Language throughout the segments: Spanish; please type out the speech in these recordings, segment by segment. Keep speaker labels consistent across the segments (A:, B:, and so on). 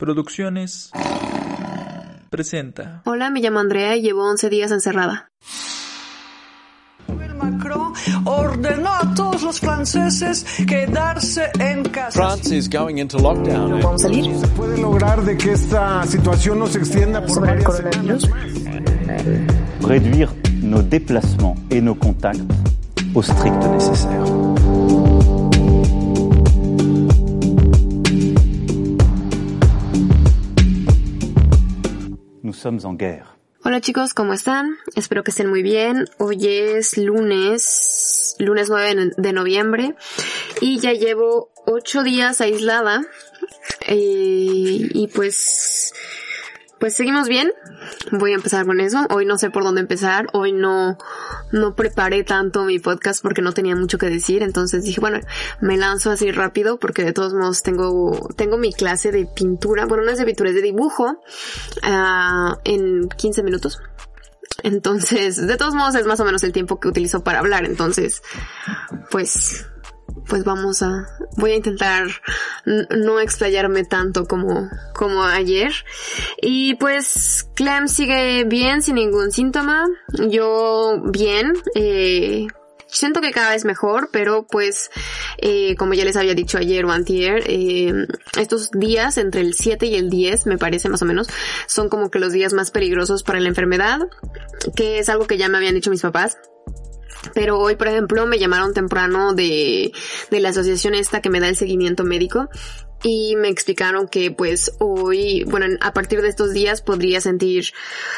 A: Producciones presenta.
B: Hola, me llamo Andrea y llevo 11 días encerrada.
C: Macron ordenó a todos los franceses quedarse en casa.
D: France is going into lockdown.
B: ¿Vamos a salir?
E: se puede lograr de que esta situación no se extienda por
B: ¿Sobre el
E: varias
B: coronavirus?
F: réduire nos déplacements et nos contacts au strict nécessaire. En.
B: Hola chicos, ¿cómo están? Espero que estén muy bien. Hoy es lunes, lunes 9 de noviembre y ya llevo 8 días aislada. Eh, y pues, pues seguimos bien. Voy a empezar con eso. Hoy no sé por dónde empezar. Hoy no, no preparé tanto mi podcast porque no tenía mucho que decir. Entonces dije, bueno, me lanzo así rápido porque de todos modos tengo, tengo mi clase de pintura. Bueno, no de pintura, es de dibujo. ah, en 15 minutos. Entonces, de todos modos es más o menos el tiempo que utilizo para hablar. Entonces, pues, pues vamos a, voy a intentar no explayarme tanto como, como ayer. Y pues Clem sigue bien, sin ningún síntoma. Yo bien, eh, siento que cada vez mejor, pero pues, eh, como ya les había dicho ayer o antier, eh, estos días entre el 7 y el 10, me parece más o menos, son como que los días más peligrosos para la enfermedad, que es algo que ya me habían dicho mis papás. Pero hoy, por ejemplo, me llamaron temprano de, de la asociación esta que me da el seguimiento médico y me explicaron que pues hoy, bueno, a partir de estos días podría sentir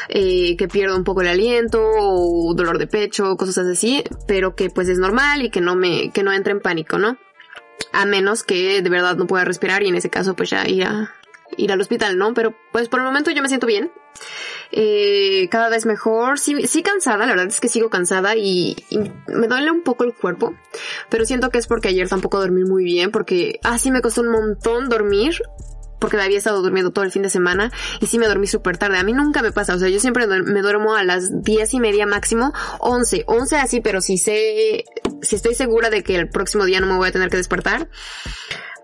B: eh, que pierdo un poco el aliento o dolor de pecho, cosas así, pero que pues es normal y que no me, que no entre en pánico, ¿no? A menos que de verdad no pueda respirar y en ese caso pues ya ir a, ir al hospital, ¿no? Pero pues por el momento yo me siento bien. Eh, cada vez mejor, sí, sí cansada, la verdad es que sigo cansada y, me duele un poco el cuerpo, pero siento que es porque ayer tampoco dormí muy bien, porque, ah, sí me costó un montón dormir, porque había estado durmiendo todo el fin de semana y sí me dormí súper tarde. A mí nunca me pasa, o sea, yo siempre me duermo a las diez y media máximo, once, once así, pero si sé, si estoy segura de que el próximo día no me voy a tener que despertar.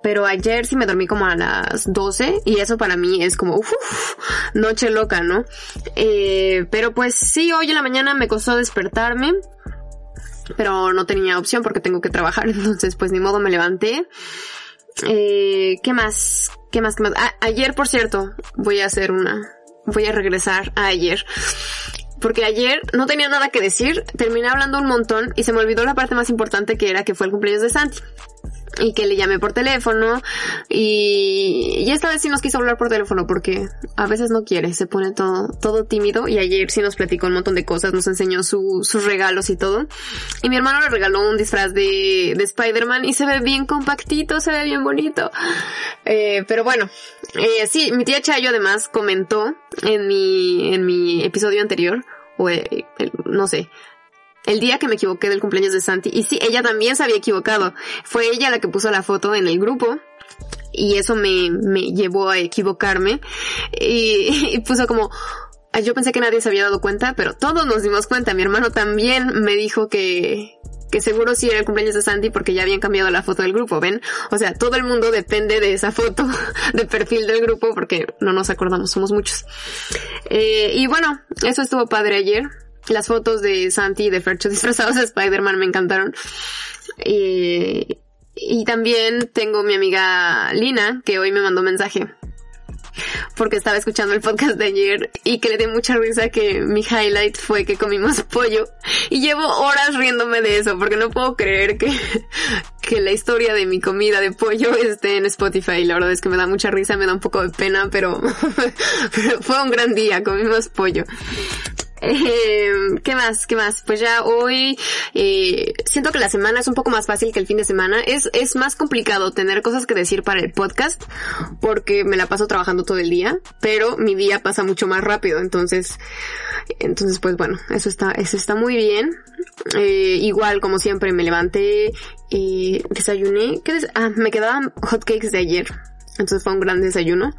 B: Pero ayer sí me dormí como a las 12 y eso para mí es como uf, uf, noche loca, ¿no? Eh, pero pues sí, hoy en la mañana me costó despertarme, pero no tenía opción porque tengo que trabajar, entonces pues ni modo me levanté. Eh, ¿qué más? ¿Qué más? ¿Qué más? Ah, ayer, por cierto, voy a hacer una, voy a regresar a ayer. Porque ayer no tenía nada que decir, terminé hablando un montón y se me olvidó la parte más importante que era que fue el cumpleaños de Santi y que le llamé por teléfono y, y esta vez sí nos quiso hablar por teléfono porque a veces no quiere, se pone todo, todo tímido y ayer sí nos platicó un montón de cosas, nos enseñó su- sus regalos y todo y mi hermano le regaló un disfraz de, de Spider-Man y se ve bien compactito, se ve bien bonito. Eh, pero bueno, eh, sí, mi tía Chayo además comentó en mi, en mi episodio anterior, o eh, el- no sé, el día que me equivoqué del cumpleaños de Santi. Y sí, ella también se había equivocado. Fue ella la que puso la foto en el grupo. Y eso me, me llevó a equivocarme. Y, puso como, "Ay, yo pensé que nadie se había dado cuenta, pero todos nos dimos cuenta. Mi hermano también me dijo que, que seguro sí era el cumpleaños de Santi porque ya habían cambiado la foto del grupo, ¿ven? O sea, todo el mundo depende de esa foto de perfil del grupo porque no nos acordamos, somos muchos. Eh, y bueno, eso estuvo padre ayer. Las fotos de Santi y de Fercho disfrazados de Spider-Man me encantaron. Y también tengo mi amiga Lina, que hoy me mandó mensaje. Porque estaba escuchando el podcast de ayer y que le dio mucha risa que mi highlight fue que comimos pollo. Y llevo horas riéndome de eso porque no puedo creer que, que la historia de mi comida de pollo esté en Spotify. La verdad es que me da mucha risa, me da un poco de pena, pero, pero fue un gran día, comimos pollo. Eh, ¿Qué más? ¿Qué más? Pues ya hoy eh, siento que la semana es un poco más fácil que el fin de semana. Es, es más complicado tener cosas que decir para el podcast porque me la paso trabajando todo el día, pero mi día pasa mucho más rápido. Entonces, entonces pues bueno, eso está, eso está muy bien. Eh, igual como siempre me levanté, eh, desayuné, ¿qué des- ah, me quedaban hotcakes de ayer. Entonces fue un gran desayuno.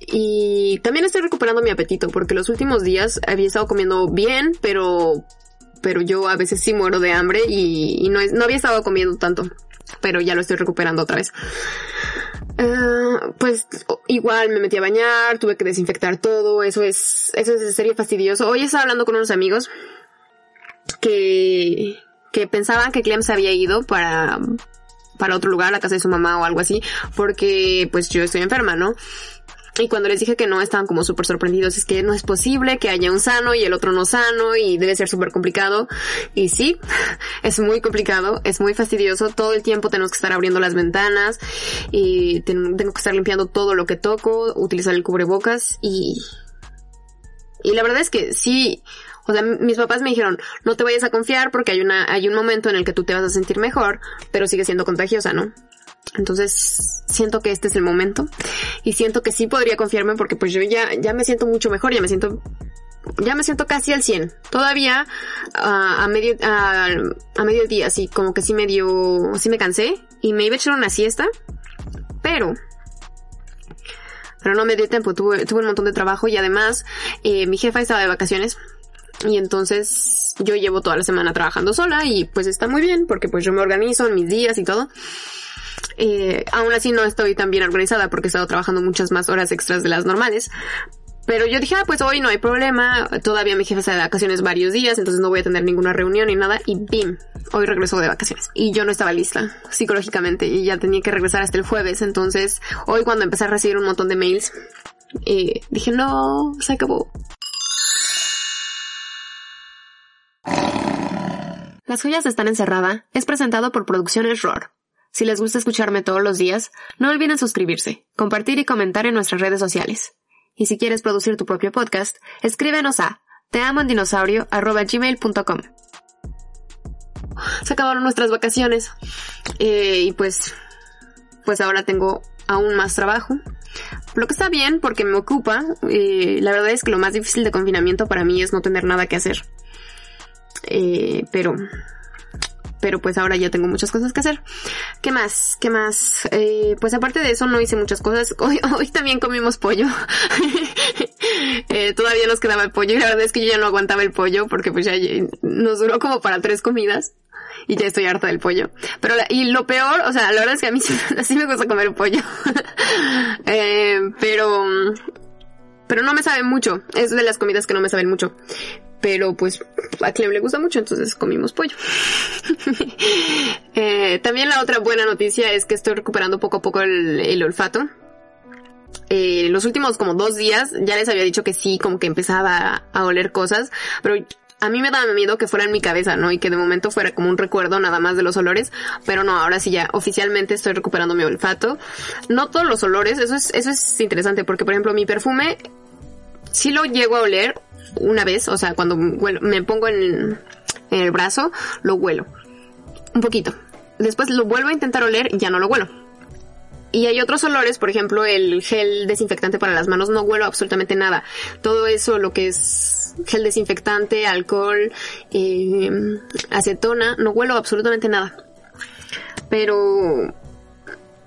B: Y también estoy recuperando mi apetito porque los últimos días había estado comiendo bien, pero pero yo a veces sí muero de hambre y, no, no había estado comiendo tanto, pero ya lo estoy recuperando otra vez. Ah, pues igual me metí a bañar, tuve que desinfectar todo, eso es, eso es sería fastidioso. Hoy estaba hablando con unos amigos que, que pensaban que Clem se había ido para, para otro lugar, la casa de su mamá o algo así, porque pues yo estoy enferma, ¿no? Y cuando les dije que no, estaban como súper sorprendidos. Es que no es posible que haya un sano y el otro no sano y debe ser súper complicado. Y sí, es muy complicado, es muy fastidioso. Todo el tiempo tenemos que estar abriendo las ventanas y ten- tengo que estar limpiando todo lo que toco, utilizar el cubrebocas y... Y la verdad es que sí, o sea, mis papás me dijeron, no te vayas a confiar porque hay una, hay un momento en el que tú te vas a sentir mejor, pero sigue siendo contagiosa, ¿no? Entonces, siento que este es el momento. Y siento que sí podría confiarme porque pues yo ya, ya me siento mucho mejor, ya me siento, ya me siento casi al 100. Todavía ah, a medio, a, a mediodía, sí, como que sí me dio, sí me cansé y me iba a echar una siesta, pero pero no me dio tiempo, tuve, tuve un montón de trabajo y además eh, mi jefa estaba de vacaciones y entonces yo llevo toda la semana trabajando sola y pues está muy bien porque pues yo me organizo en mis días y todo. Eh, aún así no estoy tan bien organizada porque he estado trabajando muchas más horas extras de las normales. Pero yo dije, ah, pues hoy no hay problema, todavía mi jefe está de vacaciones varios días, entonces no voy a tener ninguna reunión ni nada, y ¡bim! Hoy regresó de vacaciones. Y yo no estaba lista psicológicamente y ya tenía que regresar hasta el jueves, entonces hoy cuando empecé a recibir un montón de mails, eh, dije, no, se acabó. Las joyas están encerrada es presentado por Producciones ROR. Si les gusta escucharme todos los días, no olviden suscribirse, compartir y comentar en nuestras redes sociales. Y si quieres producir tu propio podcast, escríbenos a teamondinosaurio.gmail.com Se acabaron nuestras vacaciones. Eh, y pues, pues ahora tengo aún más trabajo. Lo que está bien porque me ocupa. Eh, la verdad es que lo más difícil de confinamiento para mí es no tener nada que hacer. Eh, pero, pero pues ahora ya tengo muchas cosas que hacer. ¿Qué más? ¿Qué más? Eh, pues aparte de eso no hice muchas cosas. Hoy, hoy también comimos pollo. Eh, todavía nos quedaba el pollo y la verdad es que yo ya no aguantaba el pollo porque pues ya nos duró como para tres comidas y ya estoy harta del pollo. Pero la- y lo peor, o sea, la verdad es que a mí sí, me gusta comer pollo. Eh, pero pero no me sabe mucho. Es de las comidas que no me saben mucho. Pero pues a Clem le gusta mucho, entonces comimos pollo. Eh, también la otra buena noticia es que estoy recuperando poco a poco el, olfato. Eh, los últimos como dos días ya les había dicho que sí, como que empezaba a, a oler cosas, pero a mí me daba miedo que fuera en mi cabeza, ¿no? Y que de momento fuera como un recuerdo nada más de los olores, pero no, ahora sí ya oficialmente estoy recuperando mi olfato. No todos los olores, eso es, eso es interesante, porque por ejemplo mi perfume sí lo llego a oler una vez, o sea, cuando me pongo en, el brazo, lo huelo. Un poquito. Después lo vuelvo a intentar oler y ya no lo huelo. Y hay otros olores, por ejemplo, el gel desinfectante para las manos, no huelo absolutamente nada. Todo eso, lo que es gel desinfectante, alcohol, eh, acetona, no huelo absolutamente nada. Pero,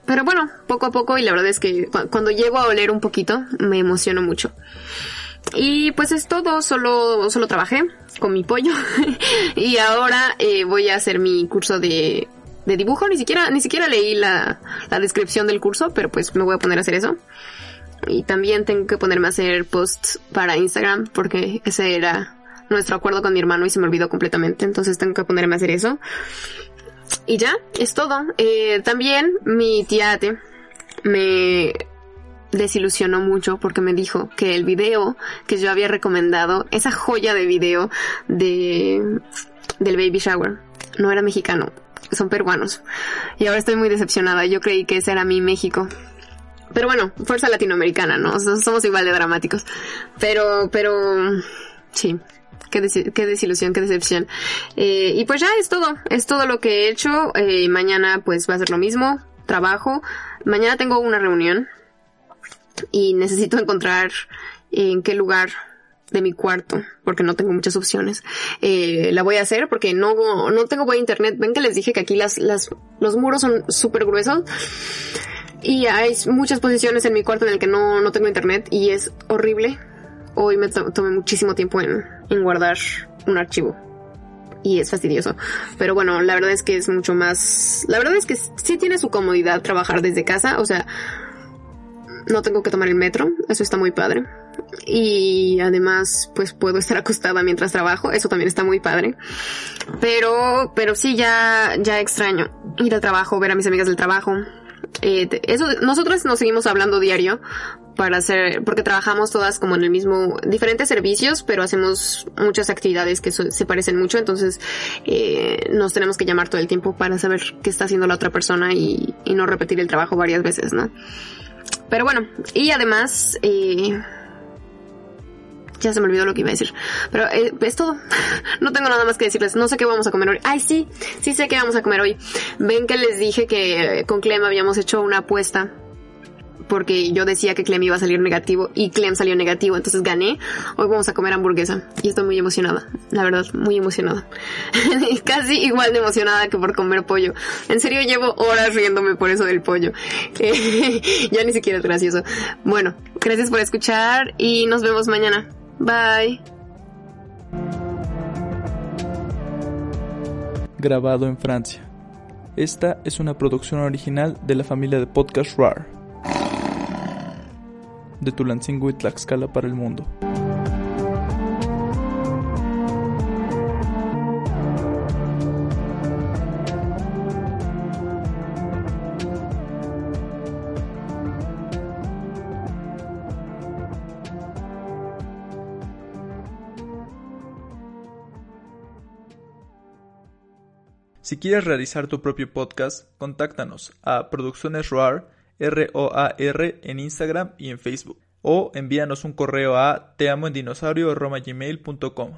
B: pero bueno, poco a poco y la verdad es que cu- cuando llego a oler un poquito, me emociono mucho. Y pues es todo, solo, solo trabajé con mi pollo y ahora eh, voy a hacer mi curso de, de dibujo, ni siquiera, ni siquiera leí la, la descripción del curso, pero pues me voy a poner a hacer eso. Y también tengo que ponerme a hacer posts para Instagram porque ese era nuestro acuerdo con mi hermano y se me olvidó completamente, entonces tengo que ponerme a hacer eso. Y ya, es todo. Eh, también mi tía Ate me desilusionó mucho porque me dijo que el video que yo había recomendado, esa joya de video de del baby shower, no era mexicano, son peruanos. Y ahora estoy muy decepcionada, yo creí que ese era mi México. Pero bueno, fuerza latinoamericana, ¿no? Somos igual de dramáticos. Pero, pero, sí. Qué, desilusión, qué decepción. Eh, y pues ya es todo, es todo lo que he hecho. Eh, mañana pues va a ser lo mismo, trabajo. Mañana tengo una reunión y necesito encontrar en qué lugar de mi cuarto, porque no tengo muchas opciones. Eh, la voy a hacer porque no, no tengo buen internet. Ven que les dije que aquí las, las, los muros son súper gruesos. Y hay muchas posiciones en mi cuarto en el que no, no tengo internet y es horrible. Hoy me tomé muchísimo tiempo en, en guardar un archivo. Y es fastidioso. Pero bueno, la verdad es que es mucho más... La verdad es que sí tiene su comodidad trabajar desde casa. O sea, no tengo que tomar el metro. Eso está muy padre y además pues puedo estar acostada mientras trabajo, eso también está muy padre. Pero, pero sí ya, ya extraño ir al trabajo, ver a mis amigas del trabajo. Eh, eso, nosotros nos seguimos hablando diario para hacer, porque trabajamos todas como en el mismo, diferentes servicios, pero hacemos muchas actividades que se parecen mucho, entonces eh, nos tenemos que llamar todo el tiempo para saber qué está haciendo la otra persona y, y no repetir el trabajo varias veces, ¿no? Pero bueno, y además, eh, ya se me olvidó lo que iba a decir. Pero eh, es todo. No tengo nada más que decirles. No sé qué vamos a comer hoy. Ay, sí. Sí sé qué vamos a comer hoy. Ven que les dije que con Clem habíamos hecho una apuesta. Porque yo decía que Clem iba a salir negativo y Clem salió negativo. Entonces gané. Hoy vamos a comer hamburguesa. Y estoy muy emocionada. La verdad, muy emocionada. Casi igual de emocionada que por comer pollo. En serio, llevo horas riéndome por eso del pollo. ya ni siquiera es gracioso. Bueno, gracias por escuchar y nos vemos mañana. Bye.
A: Grabado en Francia. Esta es una producción original de la familia de podcast RAR. De Tulancingo y Tlaxcala para el mundo. Si quieres realizar tu propio podcast, contáctanos a Producciones ROAR, R-O-A-R, en Instagram y en Facebook. O envíanos un correo a teamoendinosaurio.com.